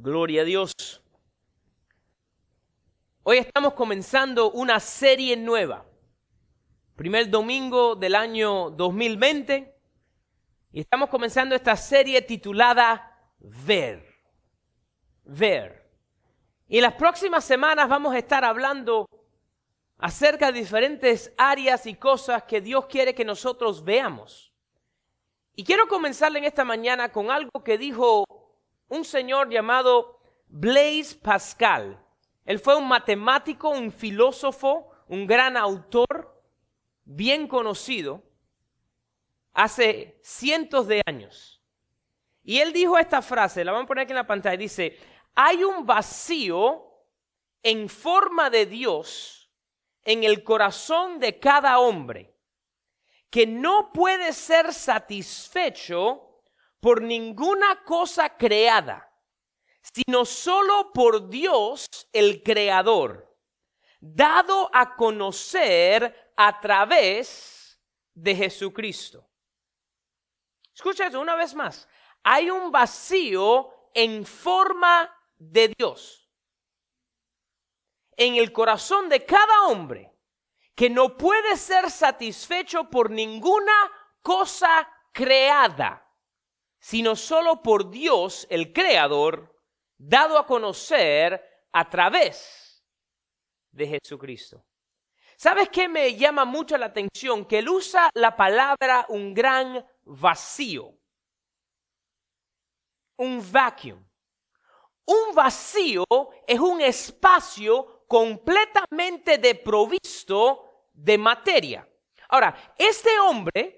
Gloria a Dios. Hoy estamos comenzando una serie nueva. Primer domingo del año 2020. Y estamos comenzando esta serie titulada Ver. Ver. Y en las próximas semanas vamos a estar hablando acerca de diferentes áreas y cosas que Dios quiere que nosotros veamos. Y quiero comenzar en esta mañana con algo que dijo un señor llamado Blaise Pascal. Él fue un matemático, un filósofo, un gran autor, bien conocido, hace cientos de años. Y él dijo esta frase, la vamos a poner aquí en la pantalla, dice, hay un vacío en forma de Dios en el corazón de cada hombre que no puede ser satisfecho por ninguna cosa creada, sino solo por Dios el Creador, dado a conocer a través de Jesucristo. Escucha eso una vez más. Hay un vacío en forma de Dios en el corazón de cada hombre que no puede ser satisfecho por ninguna cosa creada sino solo por Dios, el Creador, dado a conocer a través de Jesucristo. ¿Sabes qué me llama mucho la atención? Que él usa la palabra un gran vacío. Un vacuum. Un vacío es un espacio completamente deprovisto de materia. Ahora, este hombre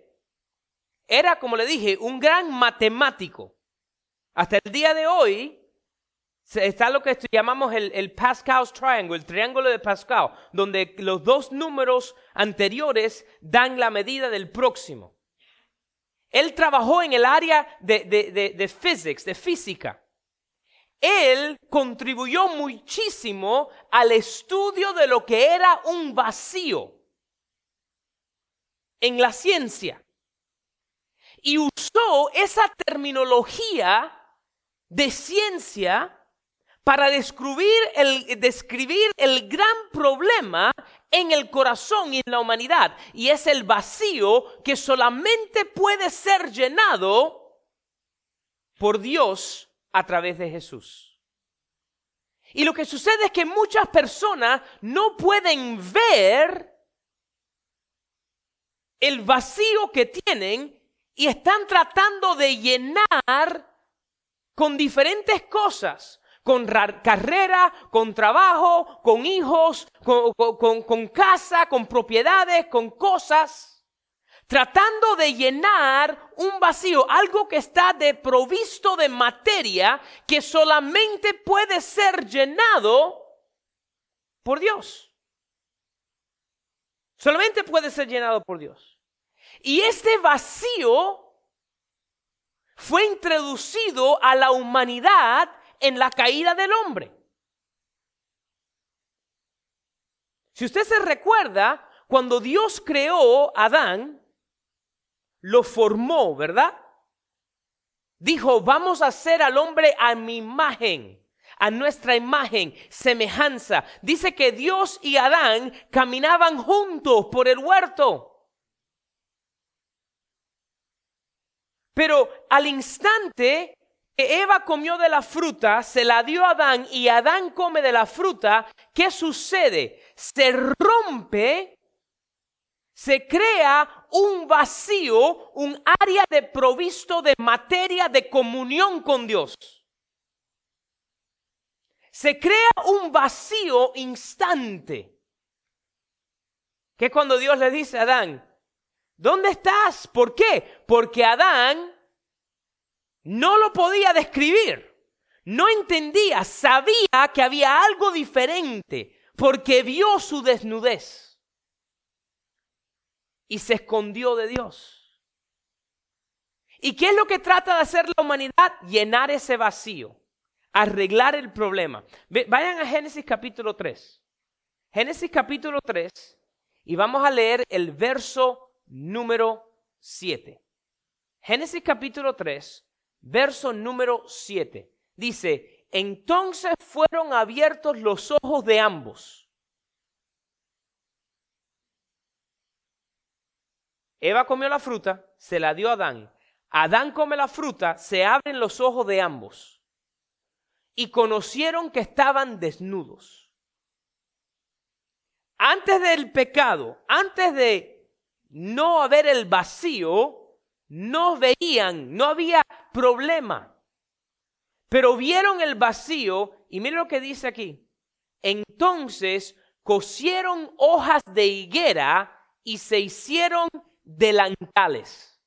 era, como le dije, un gran matemático. Hasta el día de hoy está lo que llamamos el, el, Pascal's Triangle, el triángulo de Pascal, donde los dos números anteriores dan la medida del próximo. Él trabajó en el área de, de, de physics, de física. Él contribuyó muchísimo al estudio de lo que era un vacío en la ciencia y usó esa terminología de ciencia para describir el, describir el gran problema en el corazón y en la humanidad. Y es el vacío que solamente puede ser llenado por Dios a través de Jesús. Y lo que sucede es que muchas personas no pueden ver el vacío que tienen y están tratando de llenar con diferentes cosas, con carrera, con trabajo, con hijos, con, casa, con propiedades, con cosas, tratando de llenar un vacío, algo que está deprovisto de materia que solamente puede ser llenado por Dios. Solamente puede ser llenado por Dios. Y este vacío fue introducido a la humanidad en la caída del hombre. Si usted se recuerda, cuando Dios creó a Adán, lo formó, ¿verdad? Dijo, vamos a hacer al hombre a mi imagen, a nuestra imagen, semejanza. Dice que Dios y Adán caminaban juntos por el huerto. Pero al instante que Eva comió de la fruta, se la dio a Adán y Adán come de la fruta, ¿qué sucede? Se rompe, se crea un vacío, un área de provisto de materia de comunión con Dios. Se crea un vacío instante. Que es cuando Dios le dice a Adán, ¿Dónde estás? ¿Por qué? Porque Adán no lo podía describir. No entendía, sabía que había algo diferente porque vio su desnudez y se escondió de Dios. ¿Y qué es lo que trata de hacer la humanidad? Llenar ese vacío, arreglar el problema. Vayan a Génesis capítulo 3. Génesis capítulo 3 y vamos a leer el verso número 7. Génesis capítulo 3, verso número 7. Dice, entonces fueron abiertos los ojos de ambos. Eva comió la fruta, se la dio a Adán. Adán come la fruta, se abren los ojos de ambos. Y conocieron que estaban desnudos. Antes del pecado, antes de no haber el vacío, no veían, no había problema. Pero vieron el vacío y miren lo que dice aquí. Entonces cosieron hojas de higuera y se hicieron delantales.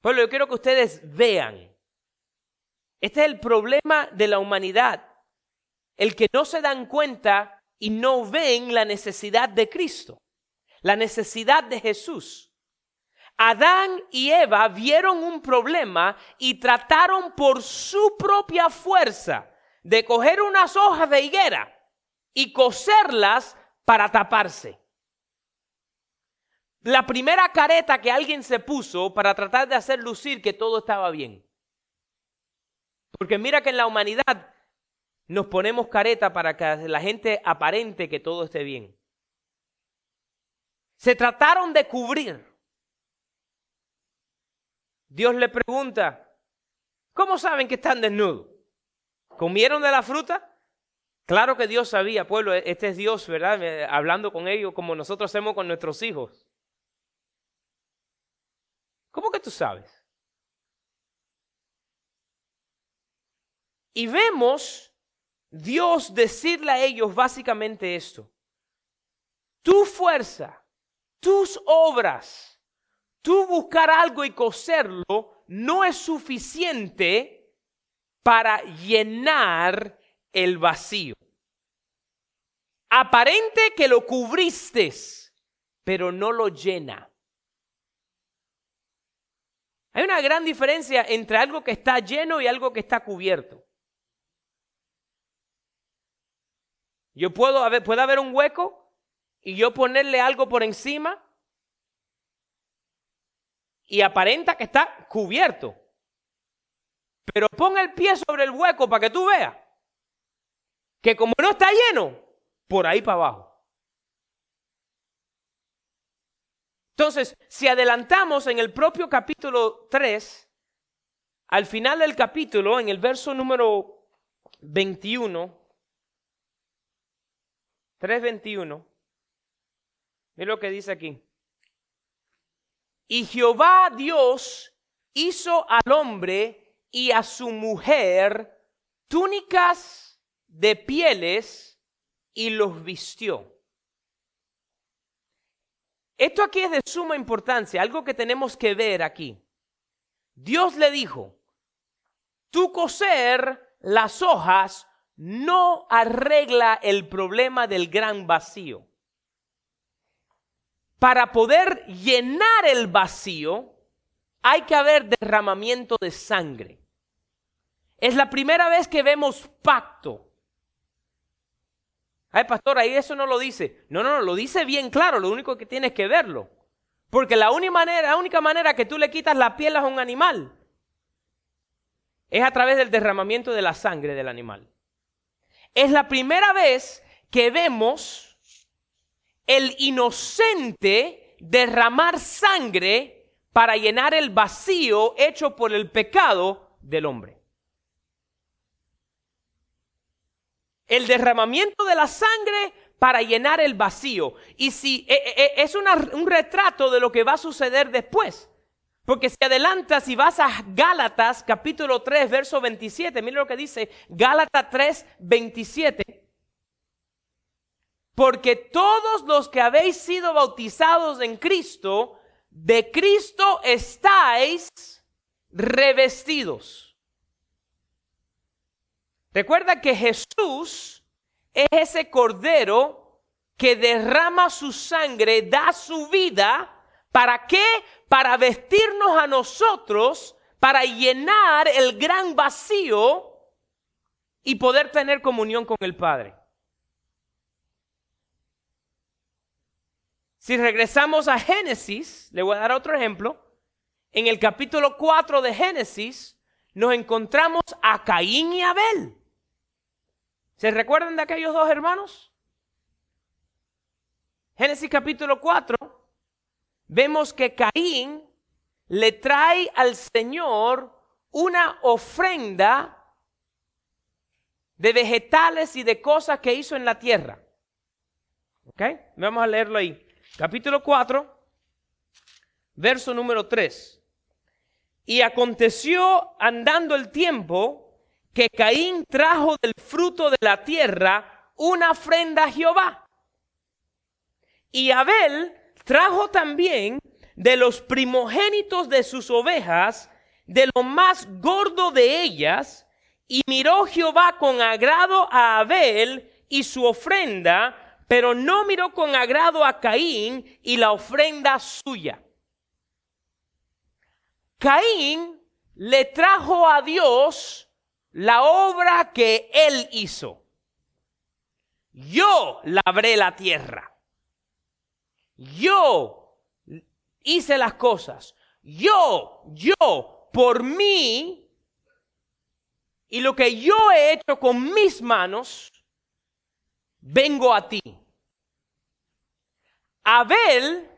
Pueblo, yo quiero que ustedes vean. Este es el problema de la humanidad. El que no se dan cuenta y no ven la necesidad de Cristo, la necesidad de Jesús. Adán y Eva vieron un problema y trataron por su propia fuerza de coger unas hojas de higuera y coserlas para taparse. La primera careta que alguien se puso para tratar de hacer lucir que todo estaba bien. Porque mira que en la humanidad nos ponemos careta para que la gente aparente que todo esté bien. Se trataron de cubrir. Dios le pregunta, ¿cómo saben que están desnudos? ¿Comieron de la fruta? Claro que Dios sabía, pueblo, este es Dios, ¿verdad? Hablando con ellos como nosotros hacemos con nuestros hijos. ¿Cómo que tú sabes? Y vemos Dios decirle a ellos básicamente esto. Tu fuerza, tus obras, tú buscar algo y coserlo no es suficiente para llenar el vacío. Aparente que lo cubriste, pero no lo llena. Hay una gran diferencia entre algo que está lleno y algo que está cubierto. Yo puedo puede haber un hueco y yo ponerle algo por encima y aparenta que está cubierto. Pero pon el pie sobre el hueco para que tú veas que como no está lleno, por ahí para abajo. Entonces, si adelantamos en el propio capítulo 3, al final del capítulo, en el verso número 21, 3.21, mira lo que dice aquí. Y Jehová Dios hizo al hombre y a su mujer túnicas de pieles y los vistió. Esto aquí es de suma importancia, algo que tenemos que ver aquí. Dios le dijo, tu coser las hojas no arregla el problema del gran vacío para poder llenar el vacío, hay que haber derramamiento de sangre. Es la primera vez que vemos pacto. Ay, pastor, ahí eso no lo dice. No, no, no, lo dice bien claro, lo único que tienes que verlo. Porque la única manera, la única manera que tú le quitas la piel a un animal es a través del derramamiento de la sangre del animal. Es la primera vez que vemos el inocente derramar sangre para llenar el vacío hecho por el pecado del hombre. El derramamiento de la sangre para llenar el vacío. Y si e, e, e, es un retrato de lo que va a suceder después. Porque si adelantas y vas a Gálatas capítulo 3, verso 27, mira lo que dice Gálatas 3, 27 porque todos los que habéis sido bautizados en Cristo, de Cristo estáis revestidos. Recuerda que Jesús es ese cordero que derrama su sangre, da su vida. ¿Para qué? Para vestirnos a nosotros, para llenar el gran vacío y poder tener comunión con el Padre. Si regresamos a Génesis, le voy a dar otro ejemplo. En el capítulo 4 de Génesis, nos encontramos a Caín y Abel. ¿Se recuerdan de aquellos dos hermanos? Génesis capítulo 4, vemos que Caín le trae al Señor una ofrenda de vegetales y de cosas que hizo en la tierra. ¿Ok? Vamos a leerlo ahí. Capítulo 4, verso número 3. Y aconteció andando el tiempo que Caín trajo del fruto de la tierra una ofrenda a Jehová. Y Abel trajo también de los primogénitos de sus ovejas, de lo más gordo de ellas, y miró Jehová con agrado a Abel y su ofrenda, pero no miró con agrado a Caín y la ofrenda suya. Caín le trajo a Dios la obra que él hizo. Yo labré la tierra. Yo hice las cosas. Yo, yo, por mí, y lo que yo he hecho con mis manos, vengo a ti. Abel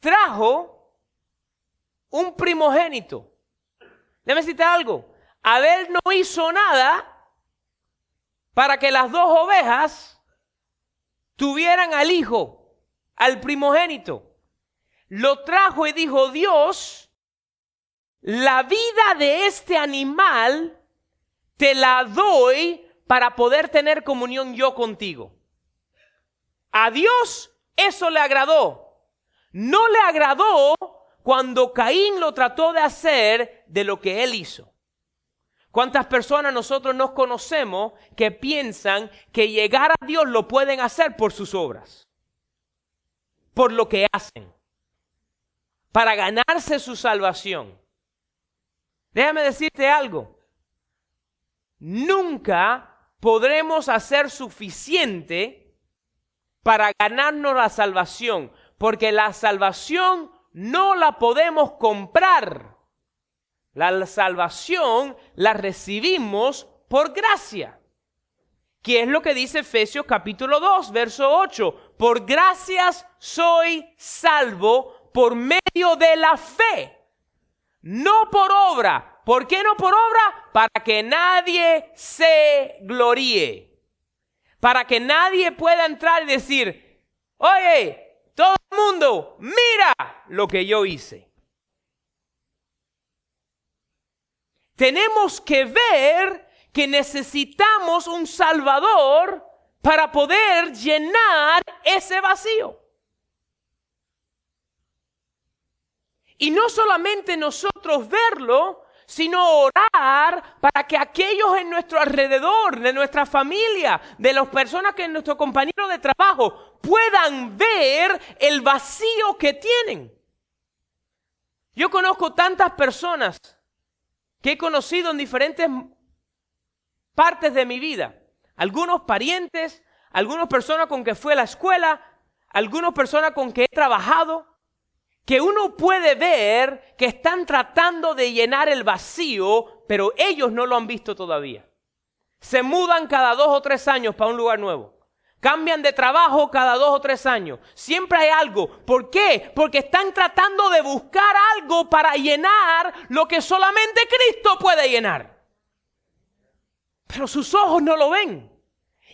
trajo un primogénito. Déjame citar algo. Abel no hizo nada para que las dos ovejas tuvieran al hijo, al primogénito. Lo trajo y dijo, Dios, la vida de este animal te la doy para poder tener comunión yo contigo. A Dios eso le agradó. No le agradó cuando Caín lo trató de hacer de lo que él hizo. ¿Cuántas personas nosotros nos conocemos que piensan que llegar a Dios lo pueden hacer por sus obras? Por lo que hacen. Para ganarse su salvación. Déjame decirte algo. Nunca podremos hacer suficiente para ganarnos la salvación. Porque la salvación no la podemos comprar. La salvación la recibimos por gracia. ¿Qué es lo que dice Efesios capítulo 2, verso 8? Por gracias soy salvo por medio de la fe, no por obra. ¿Por qué no por obra? Para que nadie se gloríe. Para que nadie pueda entrar y decir, oye, todo el mundo, mira lo que yo hice. Tenemos que ver que necesitamos un Salvador para poder llenar ese vacío. Y no solamente nosotros verlo, sino orar para que aquellos en nuestro alrededor, de nuestra familia, de las personas que nuestro compañero de trabajo puedan ver el vacío que tienen. Yo conozco tantas personas que he conocido en diferentes partes de mi vida. Algunos parientes, algunas personas con que fui a la escuela, algunas personas con que he trabajado, que uno puede ver que están tratando de llenar el vacío, pero ellos no lo han visto todavía. Se mudan cada dos o tres años para un lugar nuevo. Cambian de trabajo cada dos o tres años. Siempre hay algo. ¿Por qué? Porque están tratando de buscar algo para llenar lo que solamente Cristo puede llenar. Pero sus ojos no lo ven.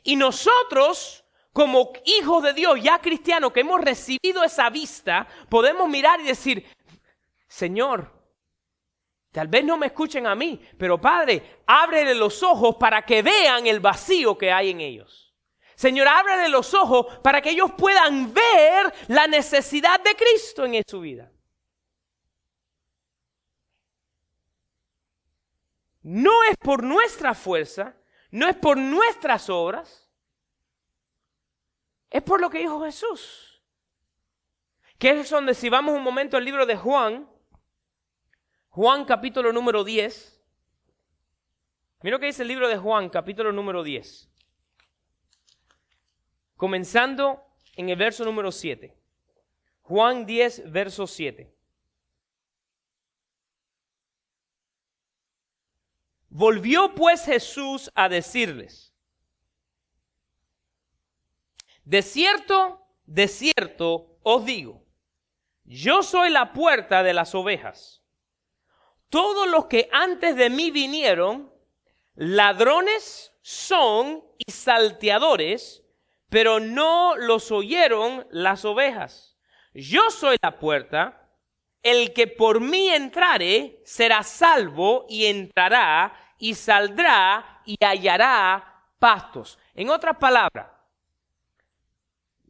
Y nosotros como hijos de Dios, ya cristianos, que hemos recibido esa vista, podemos mirar y decir, Señor, tal vez no me escuchen a mí, pero Padre, ábrele los ojos para que vean el vacío que hay en ellos. Señor, ábrele los ojos para que ellos puedan ver la necesidad de Cristo en su vida. No es por nuestra fuerza, no es por nuestras obras, es por lo que dijo Jesús. Que es donde si vamos un momento al libro de Juan, Juan capítulo número 10. Mira lo que dice el libro de Juan capítulo número 10. Comenzando en el verso número 7. Juan 10, verso 7. Volvió pues Jesús a decirles, de cierto, de cierto os digo, yo soy la puerta de las ovejas. Todos los que antes de mí vinieron, ladrones son y salteadores, pero no los oyeron las ovejas. Yo soy la puerta, el que por mí entrare será salvo y entrará y saldrá y hallará pastos. En otras palabras,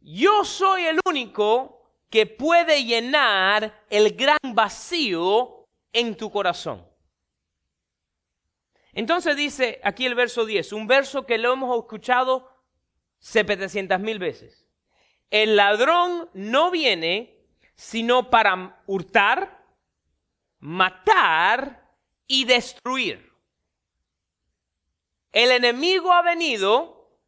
yo soy el único que puede llenar el gran vacío en tu corazón. Entonces dice aquí el verso 10, un verso que lo hemos escuchado 700 mil veces. El ladrón no viene sino para hurtar, matar y destruir. El enemigo ha venido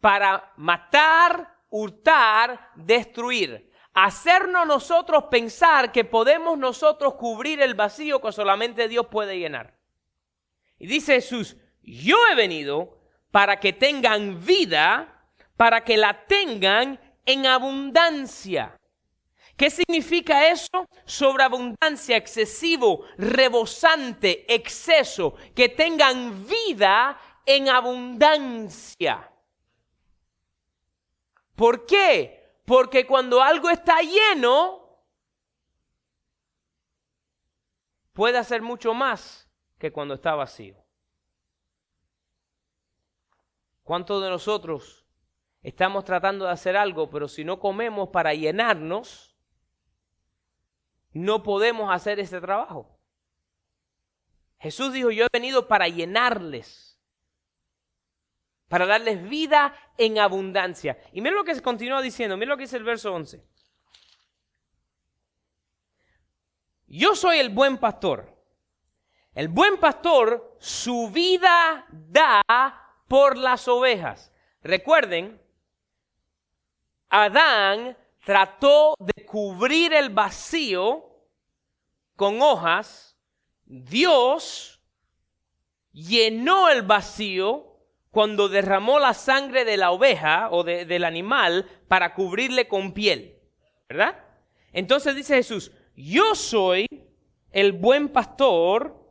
para matar, hurtar, destruir. Hacernos nosotros pensar que podemos nosotros cubrir el vacío que solamente Dios puede llenar. Y dice Jesús, yo he venido para que tengan vida, para que la tengan en abundancia. ¿Qué significa eso? Sobreabundancia, excesivo, rebosante, exceso, que tengan vida en abundancia. ¿Por qué? Porque cuando algo está lleno, puede hacer mucho más que cuando está vacío. ¿Cuántos de nosotros estamos tratando de hacer algo, pero si no comemos para llenarnos, no podemos hacer ese trabajo. Jesús dijo, yo he venido para llenarles, para darles vida en abundancia. Y mira lo que se continúa diciendo, mira lo que dice el verso 11. Yo soy el buen pastor. El buen pastor su vida da por las ovejas. Recuerden, Adán trató de cubrir el vacío con hojas, Dios llenó el vacío cuando derramó la sangre de la oveja o del animal para cubrirle con piel. ¿Verdad? Entonces dice Jesús, yo soy el buen pastor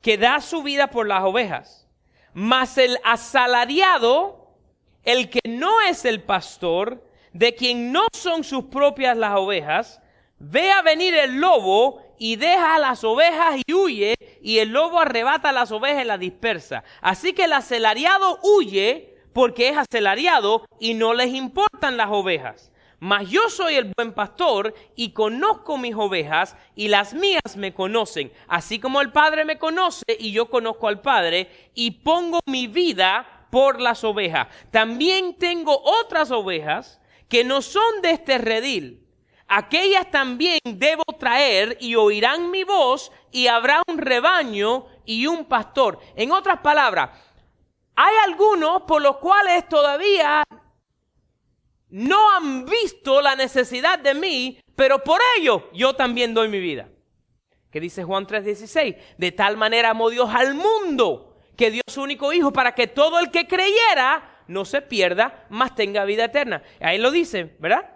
que da su vida por las ovejas, mas el asalariado, el que no es el pastor, de quien no son sus propias las ovejas, ve a venir el lobo y deja a las ovejas y huye, y el lobo arrebata a las ovejas y las dispersa. Así que el acelariado huye porque es acelariado y no les importan las ovejas. Mas yo soy el buen pastor y conozco mis ovejas y las mías me conocen, así como el Padre me conoce y yo conozco al Padre y pongo mi vida por las ovejas. También tengo otras ovejas que no son de este redil. Aquellas también debo traer y oirán mi voz y habrá un rebaño y un pastor. En otras palabras, hay algunos por los cuales todavía no han visto la necesidad de mí, pero por ello yo también doy mi vida. ¿Qué dice Juan 3:16? De tal manera amó Dios al mundo que dio su único hijo para que todo el que creyera no se pierda, mas tenga vida eterna. Ahí lo dice, ¿verdad?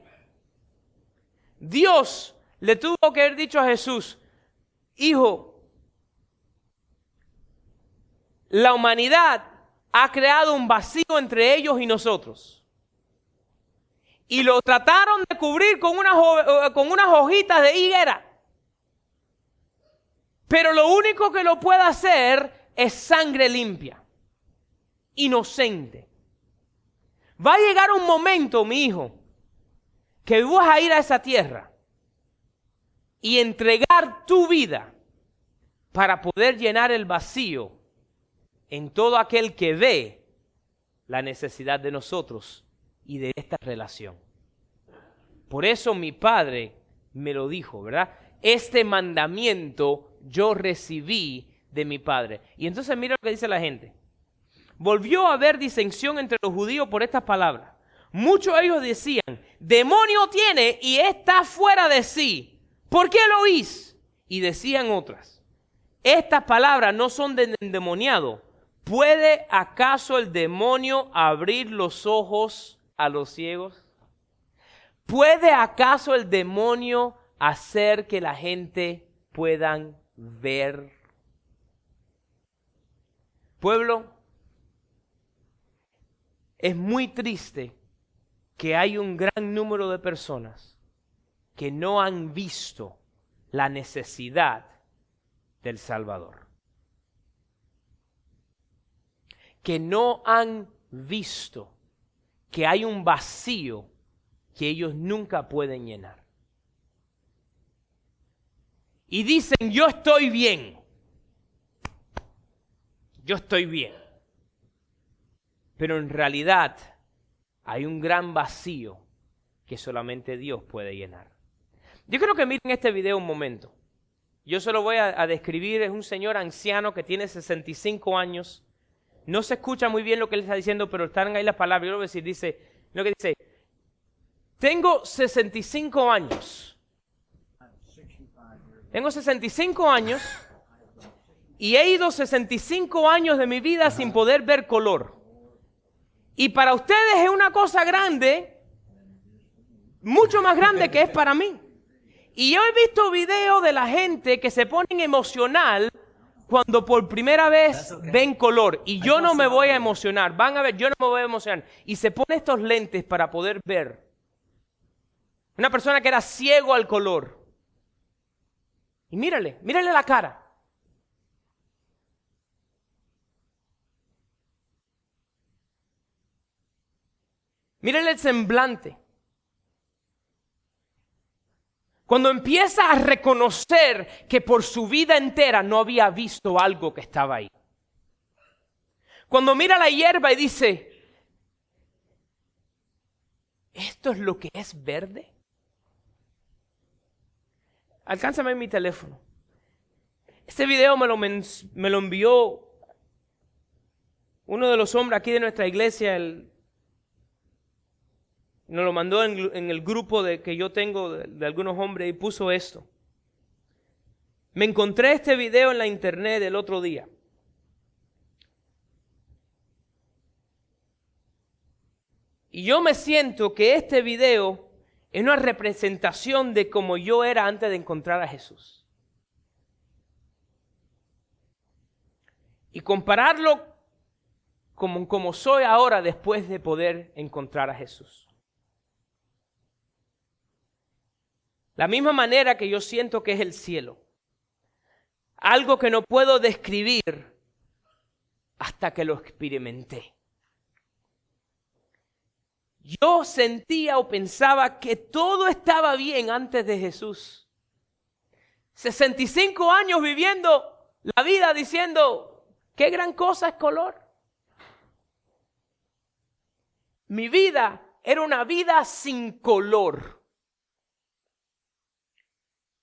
Dios le tuvo que haber dicho a Jesús, hijo, la humanidad ha creado un vacío entre ellos y nosotros. Y lo trataron de cubrir con unas, eh, hojitas de higuera. Pero lo único que lo puede hacer es sangre limpia, inocente. Va a llegar un momento, mi hijo, que vas a ir a esa tierra y entregar tu vida para poder llenar el vacío en todo aquel que ve la necesidad de nosotros y de esta relación. Por eso mi padre me lo dijo, ¿verdad? Este mandamiento yo recibí de mi padre. Y entonces mira lo que dice la gente. Volvió a haber disensión entre los judíos por estas palabras. Muchos de ellos decían, demonio tiene y está fuera de sí. ¿Por qué lo oís? Y decían otras, estas palabras no son de endemoniado. ¿Puede acaso el demonio abrir los ojos a los ciegos? ¿Puede acaso el demonio hacer que la gente puedan ver? Pueblo, es muy triste que hay un gran número de personas que no han visto la necesidad del Salvador. Que no han visto que hay un vacío que ellos nunca pueden llenar. Y dicen, yo estoy bien. Yo estoy bien. Pero en realidad hay un gran vacío que solamente Dios puede llenar. Yo creo que miren este video un momento. Yo se lo voy a, describir. Es un señor anciano que tiene 65 años. No se escucha muy bien lo que él está diciendo, pero están ahí las palabras. Yo lo voy a decir. Dice, lo que dice, tengo 65 años. Tengo 65 años y he ido 65 años de mi vida sin poder ver color. Y para ustedes es una cosa grande, mucho más grande que es para mí. Y yo he visto videos de la gente que se ponen emocional cuando por primera vez ven color. Y yo no me voy a emocionar. Van a ver, yo no me voy a emocionar. Y se pone estos lentes para poder ver. Una persona que era ciego al color. Y mírale, mírale la cara. Mírenle el semblante. Cuando empieza a reconocer que por su vida entera no había visto algo que estaba ahí. Cuando mira la hierba y dice, ¿esto es lo que es verde? Alcánzame mi teléfono. Este video me lo, me lo envió uno de los hombres aquí de nuestra iglesia, el nos lo mandó en, el grupo que yo tengo de, algunos hombres y puso esto. Me encontré este video en la internet el otro día. Y yo me siento que este video es una representación de cómo yo era antes de encontrar a Jesús. Y compararlo como, como soy ahora después de poder encontrar a Jesús. La misma manera que yo siento que es el cielo. Algo que no puedo describir hasta que lo experimenté. Yo sentía o pensaba que todo estaba bien antes de Jesús. 65 años viviendo la vida diciendo, qué gran cosa es color. Mi vida era una vida sin color.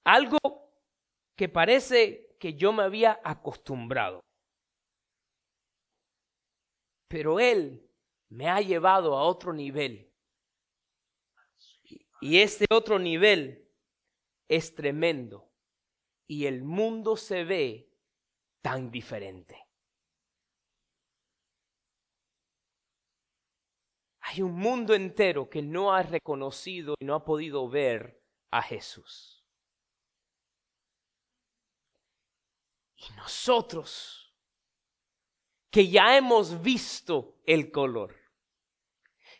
Algo que parece que yo me había acostumbrado. Pero Él me ha llevado a otro nivel. Y ese otro nivel es tremendo. Y el mundo se ve tan diferente. Hay un mundo entero que no ha reconocido y no ha podido ver a Jesús. Y nosotros, que ya hemos visto el color,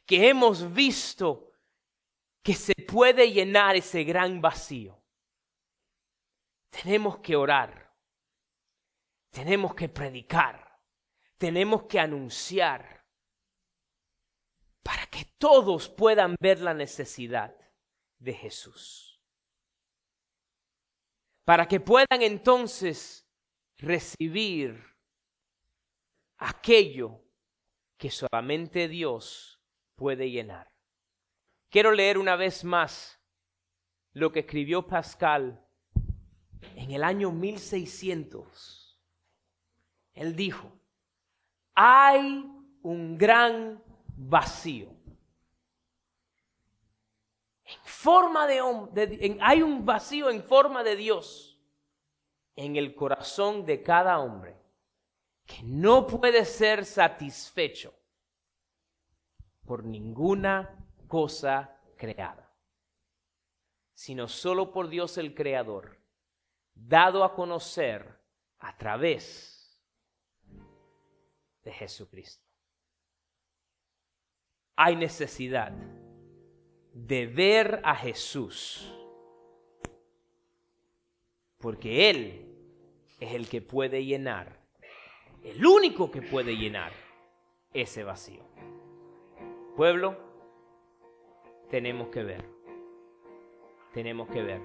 que hemos visto que se puede llenar ese gran vacío, tenemos que orar, tenemos que predicar, tenemos que anunciar para que todos puedan ver la necesidad de Jesús. Para que puedan entonces recibir aquello que solamente Dios puede llenar. Quiero leer una vez más lo que escribió Pascal en el año 1600. Él dijo, hay un gran vacío. En forma de, hay un vacío en forma de Dios en el corazón de cada hombre que no puede ser satisfecho por ninguna cosa creada, sino solo por Dios el Creador, dado a conocer a través de Jesucristo. Hay necesidad de ver a Jesús, porque Él es el que puede llenar el único que puede llenar ese vacío. Pueblo, tenemos que ver, tenemos que ver.